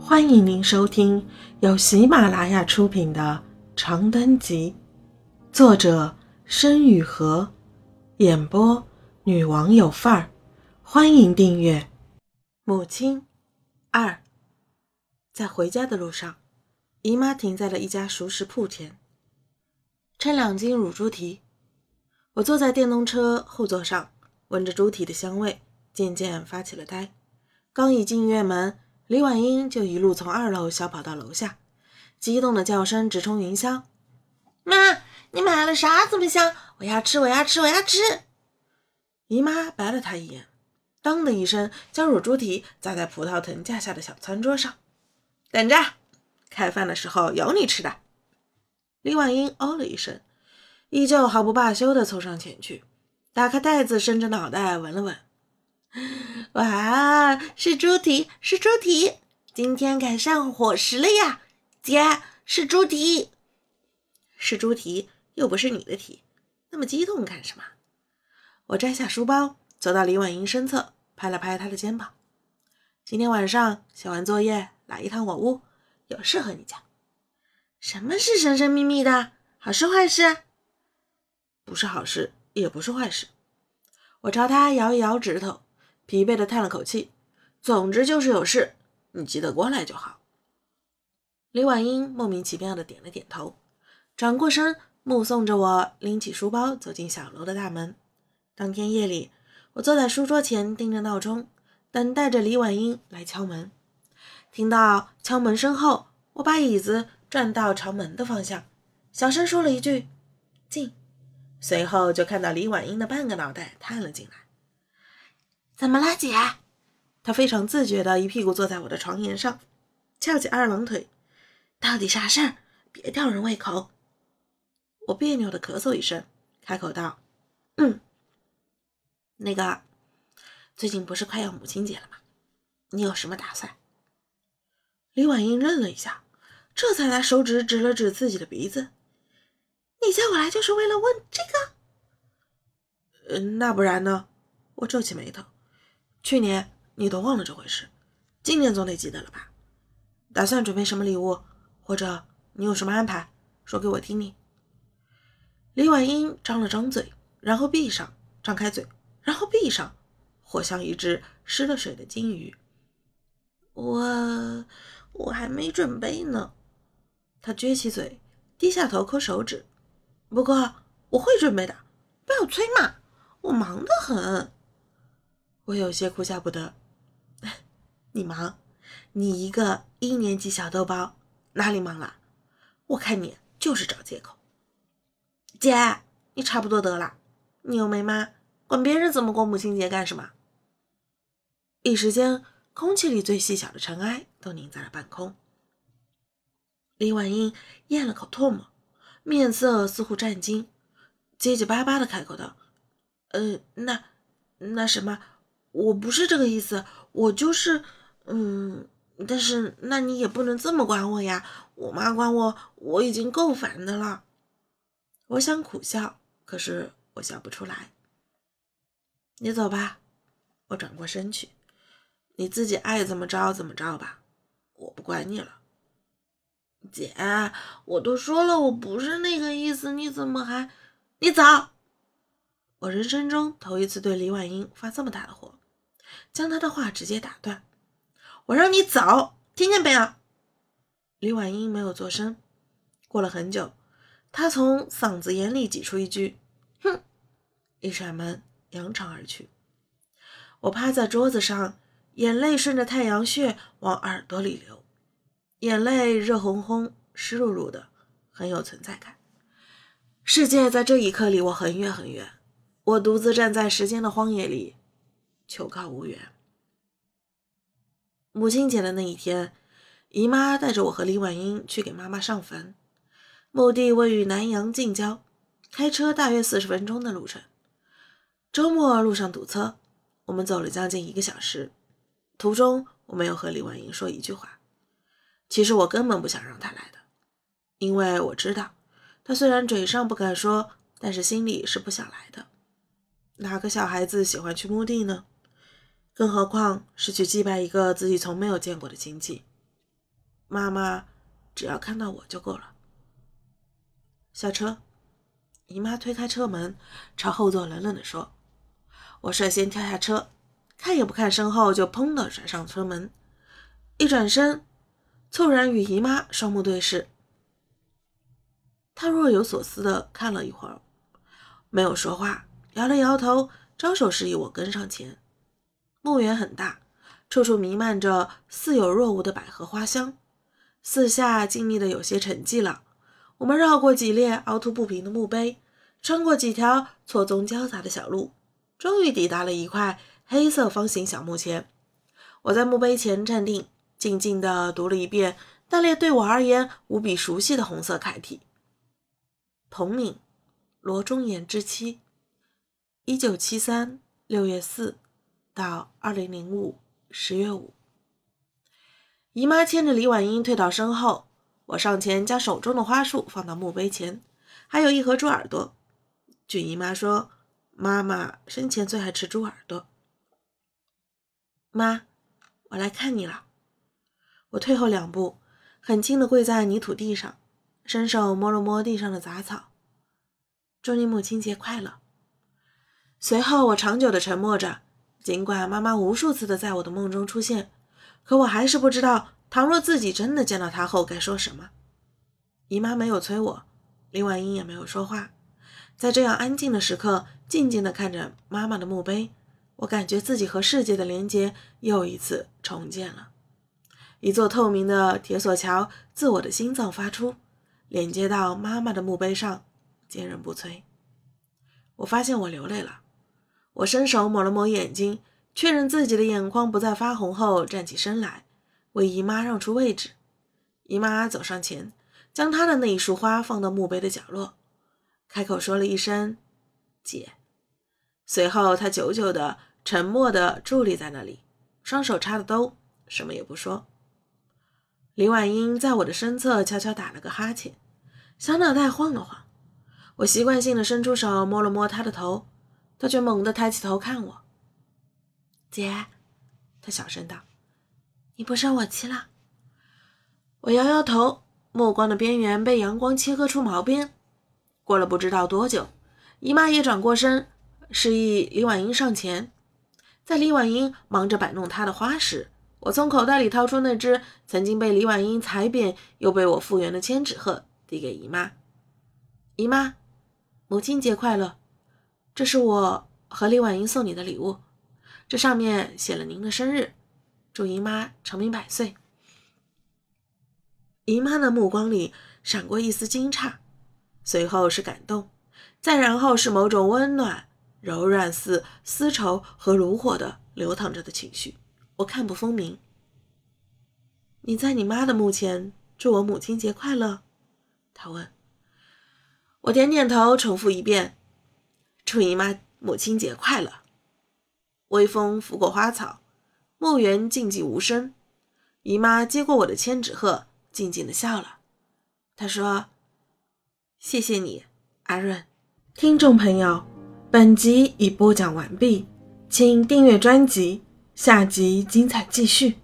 欢迎您收听由喜马拉雅出品的《长灯集》，作者申雨禾，演播女王有范儿。欢迎订阅。母亲二，在回家的路上，姨妈停在了一家熟食铺前，称两斤乳猪蹄。我坐在电动车后座上，闻着猪蹄的香味，渐渐发起了呆。刚一进院门。李婉英就一路从二楼小跑到楼下，激动的叫声直冲云霄：“妈，你买了啥这么香？我要吃，我要吃，我要吃！”姨妈白了她一眼，当的一声将乳猪蹄砸在葡萄藤架下的小餐桌上：“等着，开饭的时候有你吃的。”李婉英哦了一声，依旧毫不罢休地凑上前去，打开袋子，伸着脑袋闻了闻。哇，是猪蹄，是猪蹄！今天赶上伙食了呀，姐，是猪蹄，是猪蹄，又不是你的蹄，那么激动干什么？我摘下书包，走到李婉莹身侧，拍了拍她的肩膀。今天晚上写完作业来一趟我屋，有事和你讲。什么是神神秘秘的？好事坏事？不是好事，也不是坏事。我朝他摇一摇指头。疲惫的叹了口气，总之就是有事，你记得过来就好。李婉英莫名其妙的点了点头，转过身目送着我拎起书包走进小楼的大门。当天夜里，我坐在书桌前盯着闹钟，等待着李婉英来敲门。听到敲门声后，我把椅子转到朝门的方向，小声说了一句“进”，随后就看到李婉英的半个脑袋探了进来。怎么了，姐？他非常自觉的一屁股坐在我的床沿上，翘起二郎腿。到底啥事儿？别吊人胃口。我别扭的咳嗽一声，开口道：“嗯，那个，最近不是快要母亲节了吗？你有什么打算？”李婉英愣了一下，这才拿手指指了指自己的鼻子：“你叫我来就是为了问这个？”“嗯，那不然呢？”我皱起眉头。去年你都忘了这回事，今年总得记得了吧？打算准备什么礼物，或者你有什么安排，说给我听听。李婉英张了张嘴，然后闭上，张开嘴，然后闭上，活像一只失了水的金鱼。我我还没准备呢。她撅起嘴，低下头抠手指。不过我会准备的，不要催嘛，我忙得很。我有些哭笑不得。你忙？你一个一年级小豆包，哪里忙了？我看你就是找借口。姐，你差不多得了。你又没妈，管别人怎么过母亲节干什么？一时间，空气里最细小的尘埃都凝在了半空。李婉英咽了口唾沫，面色似乎战惊，结结巴巴的开口道：“呃，那那什么？”我不是这个意思，我就是，嗯，但是那你也不能这么管我呀！我妈管我，我已经够烦的了。我想苦笑，可是我笑不出来。你走吧，我转过身去，你自己爱怎么着怎么着吧，我不管你了。姐，我都说了我不是那个意思，你怎么还……你走！我人生中头一次对李婉英发这么大的火。将他的话直接打断，我让你走，听见没有？李婉英没有作声。过了很久，她从嗓子眼里挤出一句：“哼！”一扇门扬长而去。我趴在桌子上，眼泪顺着太阳穴往耳朵里流，眼泪热烘烘、湿漉漉的，很有存在感。世界在这一刻离我很远很远，我独自站在时间的荒野里。求告无援。母亲节的那一天，姨妈带着我和李婉英去给妈妈上坟，墓地位于南阳近郊，开车大约四十分钟的路程。周末路上堵车，我们走了将近一个小时。途中我没有和李婉英说一句话。其实我根本不想让她来的，因为我知道，她虽然嘴上不敢说，但是心里是不想来的。哪个小孩子喜欢去墓地呢？更何况是去祭拜一个自己从没有见过的亲戚。妈妈只要看到我就够了。下车，姨妈推开车门，朝后座冷冷地说：“我率先跳下车，看也不看身后，就砰的甩上车门。一转身，猝然与姨妈双目对视。她若有所思的看了一会儿，没有说话，摇了摇头，招手示意我跟上前。墓园很大。”处处弥漫着似有若无的百合花香，四下静谧的有些沉寂了。我们绕过几列凹凸不平的墓碑，穿过几条错综交杂的小路，终于抵达了一块黑色方形小墓前。我在墓碑前站定，静静地读了一遍那列对我而言无比熟悉的红色楷体：彭敏，罗中言之妻，一九七三六月四到二零零五。十月五，姨妈牵着李婉英退到身后，我上前将手中的花束放到墓碑前，还有一盒猪耳朵。据姨妈说，妈妈生前最爱吃猪耳朵。妈，我来看你了。我退后两步，很轻的跪在泥土地上，伸手摸了摸地上的杂草。祝你母亲节快乐。随后，我长久的沉默着。尽管妈妈无数次的在我的梦中出现，可我还是不知道，倘若自己真的见到她后该说什么。姨妈没有催我，林婉英也没有说话，在这样安静的时刻，静静的看着妈妈的墓碑，我感觉自己和世界的连接又一次重建了。一座透明的铁索桥自我的心脏发出，连接到妈妈的墓碑上，坚韧不摧。我发现我流泪了。我伸手抹了抹眼睛，确认自己的眼眶不再发红后，站起身来，为姨妈让出位置。姨妈走上前，将她的那一束花放到墓碑的角落，开口说了一声“姐”。随后，她久久的、沉默的伫立在那里，双手插着兜，什么也不说。林婉英在我的身侧悄悄打了个哈欠，小脑袋晃了晃。我习惯性的伸出手摸了摸她的头。他却猛地抬起头看我，姐，他小声道：“你不生我气了？”我摇摇头，目光的边缘被阳光切割出毛边。过了不知道多久，姨妈也转过身，示意李婉英上前。在李婉英忙着摆弄她的花时，我从口袋里掏出那只曾经被李婉英踩扁又被我复原的千纸鹤，递给姨妈：“姨妈，母亲节快乐。”这是我和李婉英送你的礼物，这上面写了您的生日，祝姨妈长命百岁。姨妈的目光里闪过一丝惊诧，随后是感动，再然后是某种温暖、柔软似丝绸和炉火的流淌着的情绪，我看不分明。你在你妈的墓前祝我母亲节快乐？他问。我点点头，重复一遍。祝姨妈母亲节快乐！微风拂过花草，墓园静寂无声。姨妈接过我的千纸鹤，静静的笑了。她说：“谢谢你，阿润。”听众朋友，本集已播讲完毕，请订阅专辑，下集精彩继续。